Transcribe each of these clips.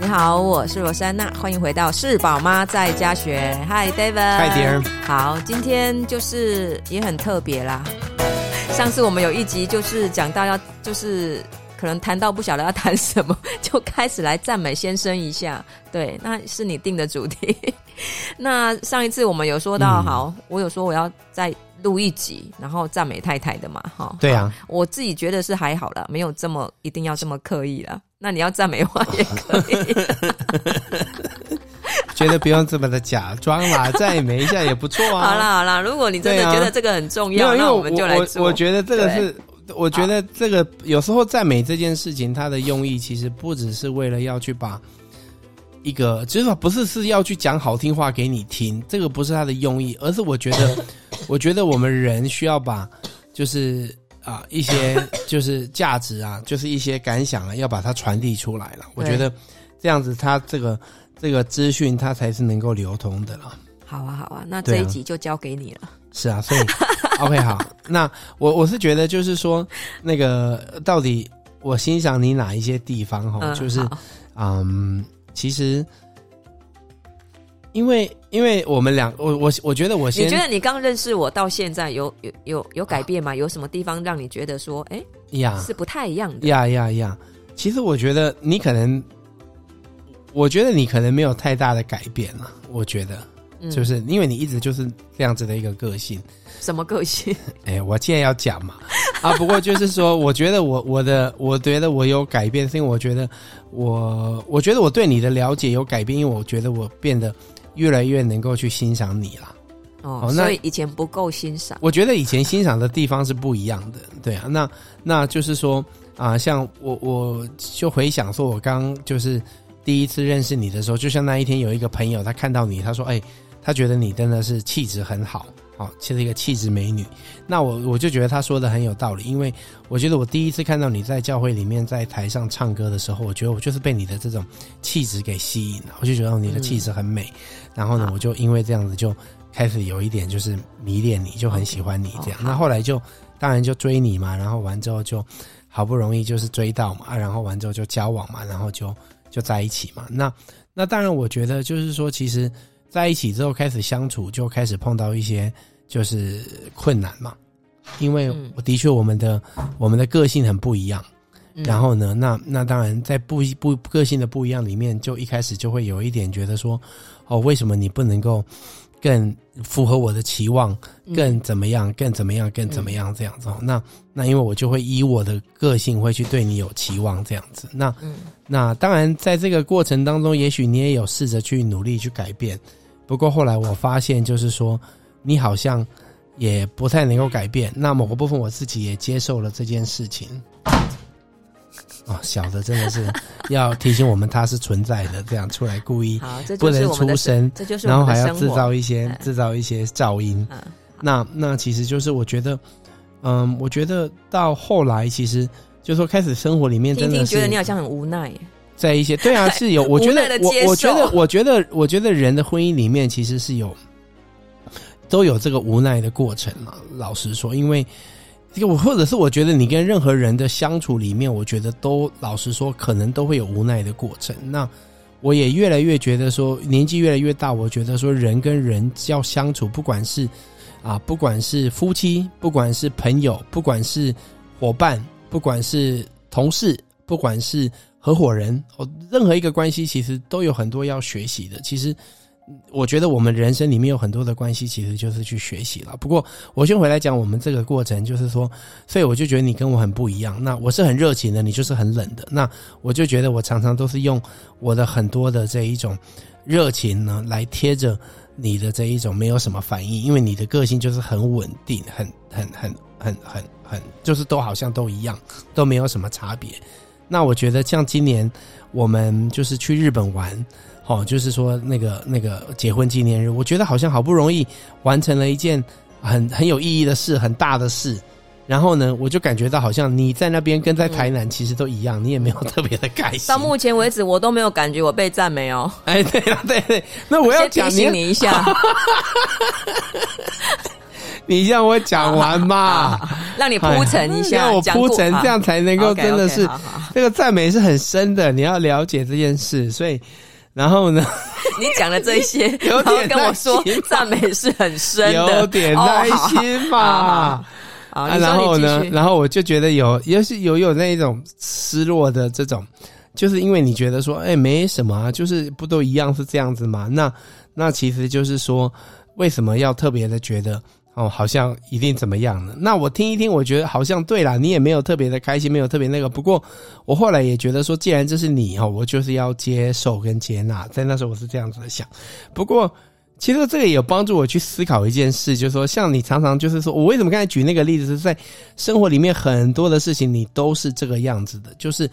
你好，我是罗珊娜，欢迎回到是宝妈在家学。Hi，David。Hi，Dear。好，今天就是也很特别啦。上次我们有一集就是讲到要，就是可能谈到不晓得要谈什么，就开始来赞美先生一下。对，那是你定的主题。那上一次我们有说到，嗯、好，我有说我要再录一集，然后赞美太太的嘛，哈。对啊，我自己觉得是还好了，没有这么一定要这么刻意了。那你要赞美话也可以，觉得不用这么的假装啦，赞美一下也不错啊。好啦好啦，如果你真的觉得这个很重要，啊、那我们就来我觉得这个是，我觉得这个有时候赞美这件事情，它的用意其实不只是为了要去把一个，就是说不是是要去讲好听话给你听，这个不是他的用意，而是我觉得，我觉得我们人需要把就是。啊，一些就是价值啊，就是一些感想啊，要把它传递出来了。我觉得这样子，他这个这个资讯，它才是能够流通的了。好啊，好啊，那这一集就交给你了。啊是啊，所以 OK 好。那我我是觉得，就是说，那个到底我欣赏你哪一些地方哈？嗯、就是嗯，其实。因为，因为我们两，我我我觉得我先，你觉得你刚认识我到现在有有有有改变吗？有什么地方让你觉得说，哎呀，是不太一样的？呀呀呀！其实我觉得你可能，我觉得你可能没有太大的改变了。我觉得，就是因为你一直就是这样子的一个个性。什么个性？哎，我现在要讲嘛啊！不过就是说，我觉得我我的我觉得我有改变，是因为我觉得我我觉得我对你的了解有改变，因为我觉得我变得。越来越能够去欣赏你了，哦，那所以以前不够欣赏。我觉得以前欣赏的地方是不一样的，对啊，那那就是说啊，像我我就回想说，我刚就是第一次认识你的时候，就像那一天有一个朋友，他看到你，他说，哎，他觉得你真的是气质很好。哦，其实一个气质美女，那我我就觉得他说的很有道理，因为我觉得我第一次看到你在教会里面在台上唱歌的时候，我觉得我就是被你的这种气质给吸引了，我就觉得你的气质很美，嗯、然后呢，我就因为这样子就开始有一点就是迷恋你，就很喜欢你这样。那后来就当然就追你嘛，然后完之后就好不容易就是追到嘛，然后完之后就交往嘛，然后就就在一起嘛。那那当然我觉得就是说，其实在一起之后开始相处，就开始碰到一些。就是困难嘛，因为我的确我们的、嗯、我们的个性很不一样，嗯、然后呢，那那当然在不不个性的不一样里面，就一开始就会有一点觉得说，哦，为什么你不能够更符合我的期望，更怎么样，更怎么样，更怎么样这样子？嗯、那那因为我就会以我的个性会去对你有期望这样子。那、嗯、那当然在这个过程当中，也许你也有试着去努力去改变，不过后来我发现就是说。你好像也不太能够改变，那某个部分我自己也接受了这件事情。哦，小的真的是 要提醒我们他是存在的，这样出来故意不能出声，然后还要制造一些制造一些噪音。那那其实就是我觉得，嗯，我觉得到后来其实就是说开始生活里面真的是觉得你好像很无奈，在一些对啊是有，我觉得 我我觉得我觉得我觉得人的婚姻里面其实是有。都有这个无奈的过程嘛？老实说，因为我或者是我觉得你跟任何人的相处里面，我觉得都老实说，可能都会有无奈的过程。那我也越来越觉得说，年纪越来越大，我觉得说人跟人要相处，不管是啊，不管是夫妻，不管是朋友，不管是伙伴，不管是同事，不管是合伙人，哦，任何一个关系，其实都有很多要学习的。其实。我觉得我们人生里面有很多的关系，其实就是去学习了。不过我先回来讲我们这个过程，就是说，所以我就觉得你跟我很不一样。那我是很热情的，你就是很冷的。那我就觉得我常常都是用我的很多的这一种热情呢，来贴着你的这一种没有什么反应，因为你的个性就是很稳定，很很很很很很，就是都好像都一样，都没有什么差别。那我觉得像今年我们就是去日本玩。哦，就是说那个那个结婚纪念日，我觉得好像好不容易完成了一件很很有意义的事，很大的事。然后呢，我就感觉到好像你在那边跟在台南其实都一样，嗯、你也没有特别的开心。到目前为止，我都没有感觉我被赞美哦。哎，对了，对对，那我要讲提醒你一下。你让我讲完嘛，让你铺陈一下，让我铺陈，这样才能够真的是这个赞美是很深的，你要了解这件事。所以，然后呢，你讲的这些，有点跟我说赞美是很深的，有点耐心嘛。啊，然后呢，然后我就觉得有，也是有有那种失落的这种，就是因为你觉得说，哎，没什么啊，就是不都一样是这样子嘛？那那其实就是说，为什么要特别的觉得哦，好像一定怎么样呢？那我听一听，我觉得好像对啦，你也没有特别的开心，没有特别那个。不过我后来也觉得说，既然这是你哦，我就是要接受跟接纳。在那时候我是这样子的想，不过。其实这个也有帮助我去思考一件事，就是说，像你常常就是说，我为什么刚才举那个例子，是在生活里面很多的事情，你都是这个样子的，就是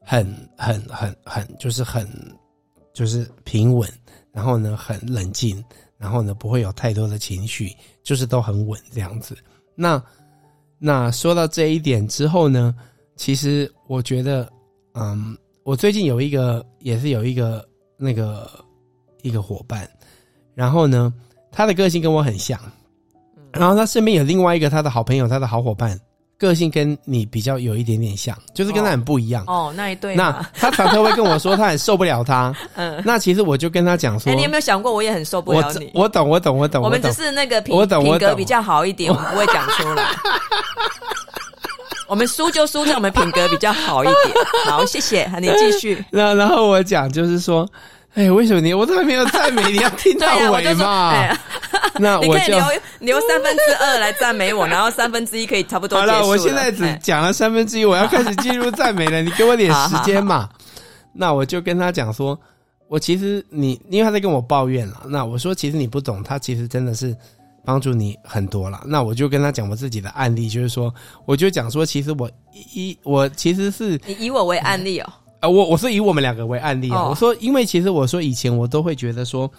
很很很很，就是很就是平稳，然后呢很冷静，然后呢不会有太多的情绪，就是都很稳这样子。那那说到这一点之后呢，其实我觉得，嗯，我最近有一个也是有一个那个一个伙伴。然后呢，他的个性跟我很像，然后他身边有另外一个他的好朋友，他的好伙伴，个性跟你比较有一点点像，就是跟他很不一样。哦，那一对。那他常常会跟我说，他很受不了他。嗯。那其实我就跟他讲说，哎，你有没有想过，我也很受不了你？我懂，我懂，我懂。我们只是那个品品格比较好一点，我们不会讲出来。我们输就输在我们品格比较好一点。好，谢谢，你继续。那然后我讲就是说。哎，为什么你我都还没有赞美你，要听到尾嘛？啊、那我就留留三分之二来赞美我，然后三分之一可以差不多了。好了，我现在只讲了三分之一，我要开始进入赞美了。你给我点时间嘛？那我就跟他讲说，我其实你，因为他在跟我抱怨了。那我说，其实你不懂，他其实真的是帮助你很多了。那我就跟他讲我自己的案例，就是说，我就讲说，其实我一我其实是你以我为案例哦。我我是以我们两个为案例啊，我说，因为其实我说以前我都会觉得说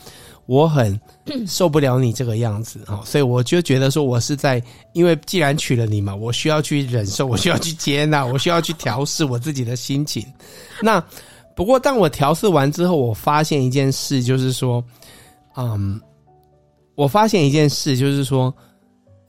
我很 受不了你这个样子啊，所以我就觉得说我是在，因为既然娶了你嘛，我需要去忍受，我需要去接纳，我需要去调试我自己的心情。那不过当我调试完之后，我发现一件事，就是说，嗯，我发现一件事，就是说。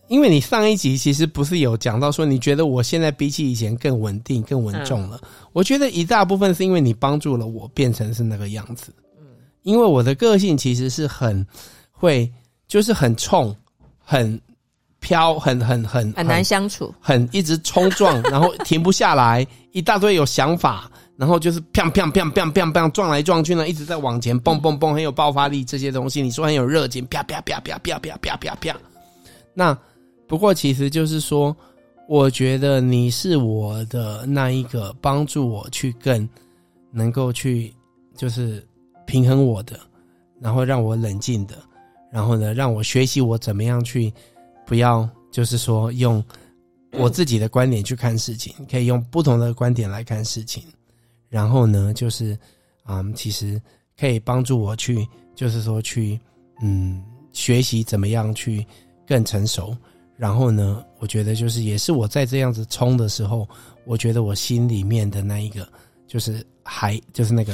因为你上一集其实不是有讲到说，你觉得我现在比起以前更稳定、更稳重了？嗯、我觉得一大部分是因为你帮助了我变成是那个样子。嗯，因为我的个性其实是很会，就是很冲、很飘、很很很很难相处，很一直冲撞，然后停不下来，一大堆有想法，然后就是砰砰砰砰砰砰撞来撞去呢，一直在往前蹦蹦蹦，很有爆发力这些东西。你说很有热情，啪啪啪啪啪啪啪啪啪，那。不过，其实就是说，我觉得你是我的那一个帮助我去更能够去，就是平衡我的，然后让我冷静的，然后呢，让我学习我怎么样去，不要就是说用我自己的观点去看事情，可以用不同的观点来看事情，然后呢，就是嗯，其实可以帮助我去，就是说去嗯，学习怎么样去更成熟。然后呢，我觉得就是也是我在这样子冲的时候，我觉得我心里面的那一个就是还就是那个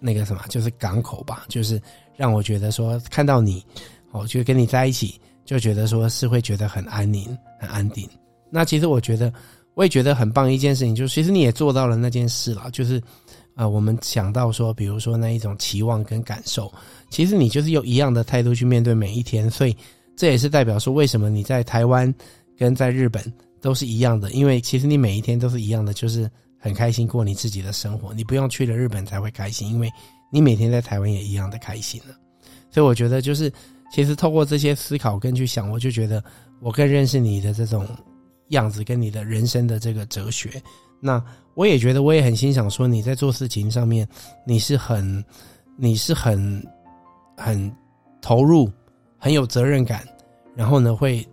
那个什么，就是港口吧，就是让我觉得说看到你，哦，就跟你在一起，就觉得说是会觉得很安宁、很安定。那其实我觉得我也觉得很棒一件事情，就是其实你也做到了那件事了，就是呃，我们想到说，比如说那一种期望跟感受，其实你就是用一样的态度去面对每一天，所以。这也是代表说，为什么你在台湾跟在日本都是一样的？因为其实你每一天都是一样的，就是很开心过你自己的生活。你不用去了日本才会开心，因为你每天在台湾也一样的开心了。所以我觉得，就是其实透过这些思考跟去想，我就觉得我更认识你的这种样子，跟你的人生的这个哲学。那我也觉得，我也很欣赏说你在做事情上面，你是很，你是很，很投入。很有责任感，然后呢，会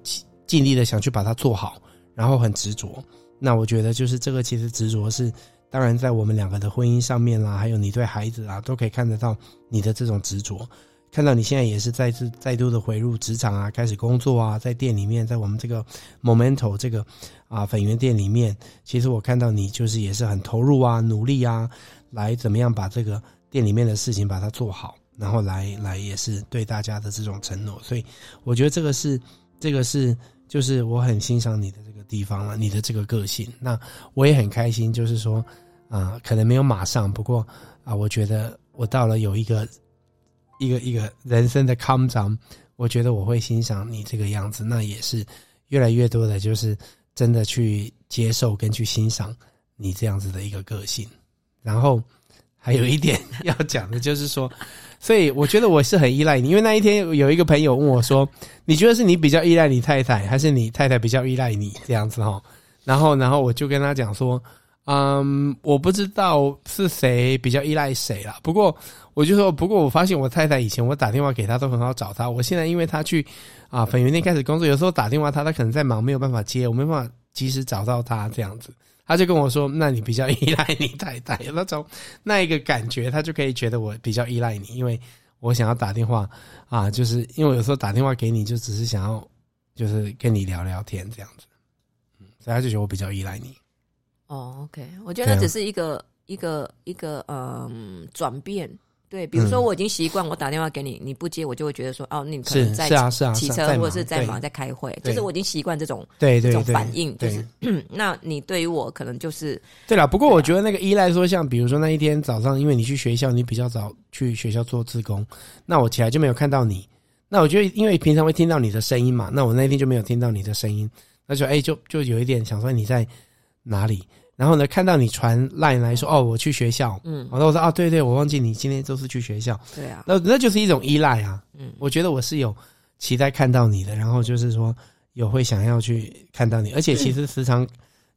尽力的想去把它做好，然后很执着。那我觉得就是这个，其实执着是，当然在我们两个的婚姻上面啦，还有你对孩子啊，都可以看得到你的这种执着。看到你现在也是再次再度的回入职场啊，开始工作啊，在店里面，在我们这个 Momento 这个啊粉圆店里面，其实我看到你就是也是很投入啊，努力啊，来怎么样把这个店里面的事情把它做好。然后来来也是对大家的这种承诺，所以我觉得这个是这个是就是我很欣赏你的这个地方了，你的这个个性。那我也很开心，就是说啊、可能没有马上，不过啊、我觉得我到了有一个一个一个人生的康张，我觉得我会欣赏你这个样子。那也是越来越多的，就是真的去接受跟去欣赏你这样子的一个个性。然后还有一点要讲的就是说。所以我觉得我是很依赖你，因为那一天有一个朋友问我说：“你觉得是你比较依赖你太太，还是你太太比较依赖你这样子哈？”然后，然后我就跟他讲说：“嗯，我不知道是谁比较依赖谁啦。不过我就说，不过我发现我太太以前我打电话给她都很好找她，我现在因为她去啊粉圆店开始工作，有时候打电话她她可能在忙，没有办法接，我没办法及时找到她这样子。”他就跟我说：“那你比较依赖你太太，那种那一个感觉，他就可以觉得我比较依赖你，因为我想要打电话啊，就是因为有时候打电话给你，就只是想要就是跟你聊聊天这样子，嗯，所以他就觉得我比较依赖你。哦，OK，我觉得那只是一个、一个一个嗯转变。”对，比如说我已经习惯，我打电话给你，你不接，我就会觉得说，哦，你可能在是啊是啊骑车，或者是在忙，在开会，就是我已经习惯这种对这种反应，就是，那你对于我可能就是对了。不过我觉得那个依赖说，像比如说那一天早上，因为你去学校，你比较早去学校做志工，那我起来就没有看到你。那我觉得，因为平常会听到你的声音嘛，那我那天就没有听到你的声音，那就哎，就就有一点想说你在哪里。然后呢，看到你传 line 来说，哦，我去学校，嗯，然后我说，啊，对对，我忘记你今天都是去学校，对啊，那那就是一种依赖啊，嗯，我觉得我是有期待看到你的，然后就是说有会想要去看到你，而且其实时常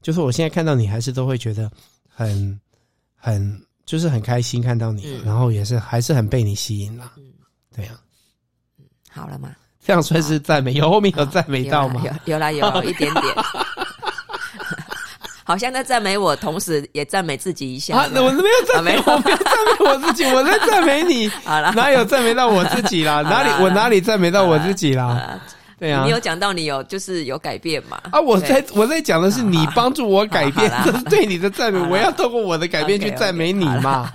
就是我现在看到你，还是都会觉得很很就是很开心看到你，嗯，然后也是还是很被你吸引啦，嗯，对呀，嗯，好了吗？这样算是赞美，有后面有赞美到吗？有有啦，有一点点。好像在赞美我，同时也赞美自己一下。啊，那我没有赞美，我没有赞美我自己，我在赞美你。好了，哪有赞美到我自己啦？哪里我哪里赞美到我自己啦？对啊，你有讲到你有就是有改变嘛？啊，我在我在讲的是你帮助我改变，这是 对你的赞美。我要透过我的改变去赞美你嘛？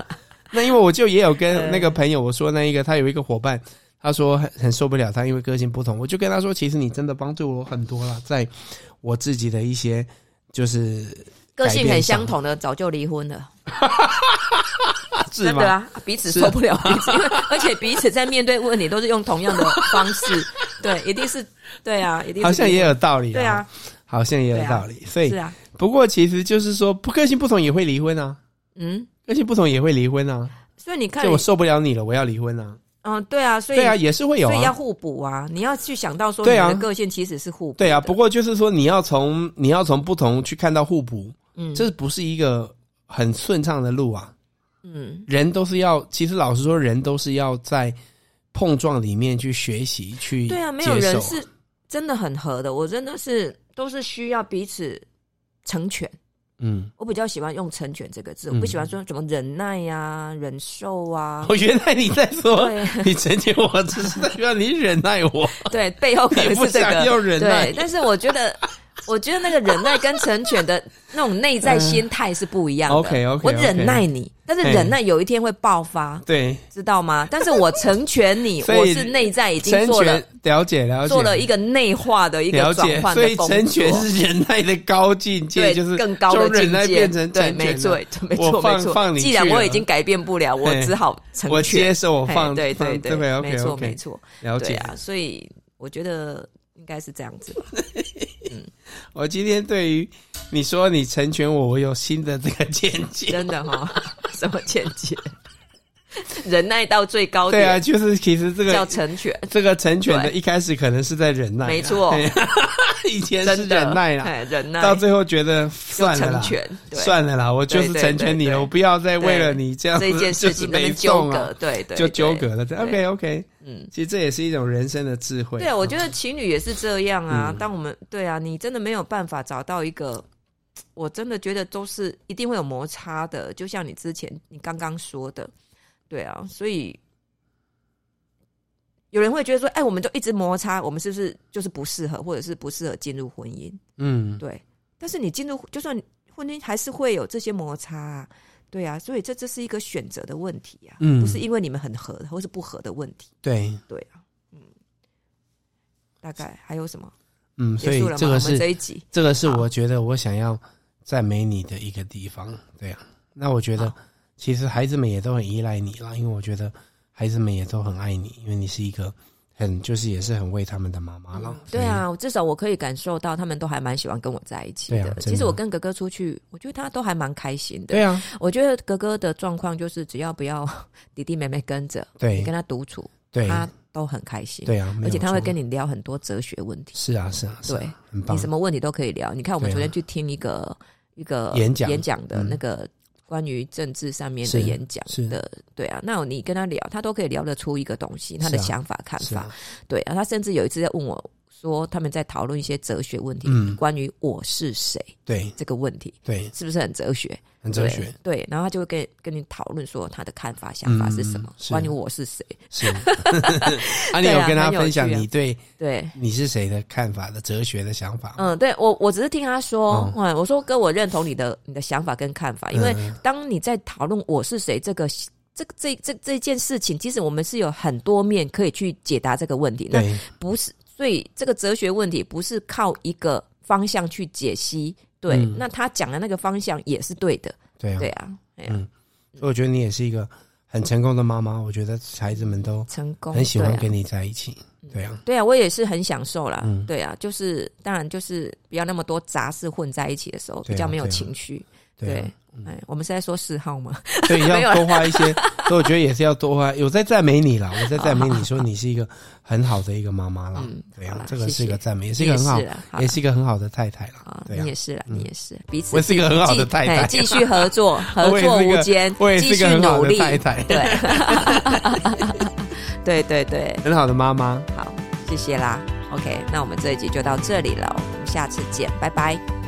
那因为我就也有跟那个朋友我说，那一个他有一个伙伴，他说很很受不了他，因为个性不同。我就跟他说，其实你真的帮助我很多了，在我自己的一些。就是个性很相同的，早就离婚了，是吗？对啊，彼此受不了彼此，因为 而且彼此在面对问题都是用同样的方式，对，一定是对啊，一定是好像也有道理，对啊，好像也有道理，所以是啊。不过其实就是说，不个性不同也会离婚啊，嗯，个性不同也会离婚啊，所以你看，就我受不了你了，我要离婚啊。嗯，对啊，所以对啊，也是会有、啊，所以要互补啊。你要去想到说，你的个性其实是互补。对啊，不过就是说，你要从你要从不同去看到互补，嗯，这不是一个很顺畅的路啊。嗯，人都是要，其实老实说，人都是要在碰撞里面去学习，去对啊，没有人是真的很合的。我真的是都是需要彼此成全。嗯，我比较喜欢用“成全”这个字，我不喜欢说什么忍耐呀、啊、忍受啊。我原来你在说，你成全我，只是代表 你忍耐我。对，背后可能是这个。要忍耐。对，但是我觉得。我觉得那个忍耐跟成全的那种内在心态是不一样的。OK OK，我忍耐你，但是忍耐有一天会爆发，对，知道吗？但是我成全你，我是内在已经做了了解了解，做了一个内化的一个转换。所以成全是忍耐的高境界，就是更高的境界。变成对，没错，没错，没错。既然我已经改变不了，我只好成全，我接受，我放，对对对，没错没错，了解啊。所以我觉得。应该是这样子吧。我今天对于你说你成全我，我有新的这个见解。真的哈、什么见解？忍耐到最高点。对啊，就是其实这个叫成全。这个成全的一开始可能是在忍耐，没错。以前是忍耐啦，忍耐，到最后觉得算了啦，算了啦，我就是成全你了，我不要再为了你这样子这件事情纠葛，对对，就纠葛了。OK OK，嗯，其实这也是一种人生的智慧。对，我觉得情侣也是这样啊。当我们对啊，你真的没有办法找到一个，我真的觉得都是一定会有摩擦的。就像你之前你刚刚说的。对啊，所以有人会觉得说：“哎，我们就一直摩擦，我们是不是就是不适合，或者是不适合进入婚姻？”嗯，对。但是你进入，就算婚姻，还是会有这些摩擦啊。对啊，所以这这是一个选择的问题啊，嗯，不是因为你们很合或是不合的问题。对，对啊，嗯。大概还有什么？嗯，所以这个是这一集，这个是我觉得我想要赞美你的一个地方。对啊，那我觉得其实孩子们也都很依赖你啦，因为我觉得孩子们也都很爱你，因为你是一个。很就是也是很为他们的妈妈了。对啊，至少我可以感受到他们都还蛮喜欢跟我在一起的。其实我跟哥哥出去，我觉得他都还蛮开心的。对啊，我觉得哥哥的状况就是只要不要 弟弟妹妹跟着，对，你跟他独处，对，他都很开心。对啊，而且他会跟你聊很多哲学问题。是啊，是啊，对。你什么问题都可以聊。你看，我们昨天去听一个一个演讲演讲的那个。关于政治上面的演讲的，对啊，那你跟他聊，他都可以聊得出一个东西，他的想法、看法，对啊，他甚至有一次在问我。说他们在讨论一些哲学问题，嗯，关于我是谁，对。这个问题，对，是不是很哲学？很哲学，对。然后他就会跟跟你讨论说他的看法、想法是什么，关于我是谁。是，啊，你有跟他分享你对对你是谁的看法的哲学的想法？嗯，对我我只是听他说，嗯，我说哥，我认同你的你的想法跟看法，因为当你在讨论我是谁这个这个这这这件事情，其实我们是有很多面可以去解答这个问题，那不是。所以这个哲学问题不是靠一个方向去解析，对，嗯、那他讲的那个方向也是对的，对啊，对啊，嗯，所以我觉得你也是一个很成功的妈妈，我觉得孩子们都成功，很喜欢跟你在一起，对啊，对啊，我也是很享受啦，嗯、对啊，就是当然就是不要那么多杂事混在一起的时候，比较没有情绪，对。哎，我们是在说嗜好吗？对，要多花一些，所以我觉得也是要多花。有在赞美你啦，我在赞美你说你是一个很好的一个妈妈啦。嗯，对啊，这个是一个赞美，也是一个很好，也是一个很好的太太啦。对，你也是啦，你也是，彼此。我是一个很好的太太，继续合作，合作无间，继续努力。太太，对，对对对，很好的妈妈。好，谢谢啦。OK，那我们这一集就到这里了，我们下次见，拜拜。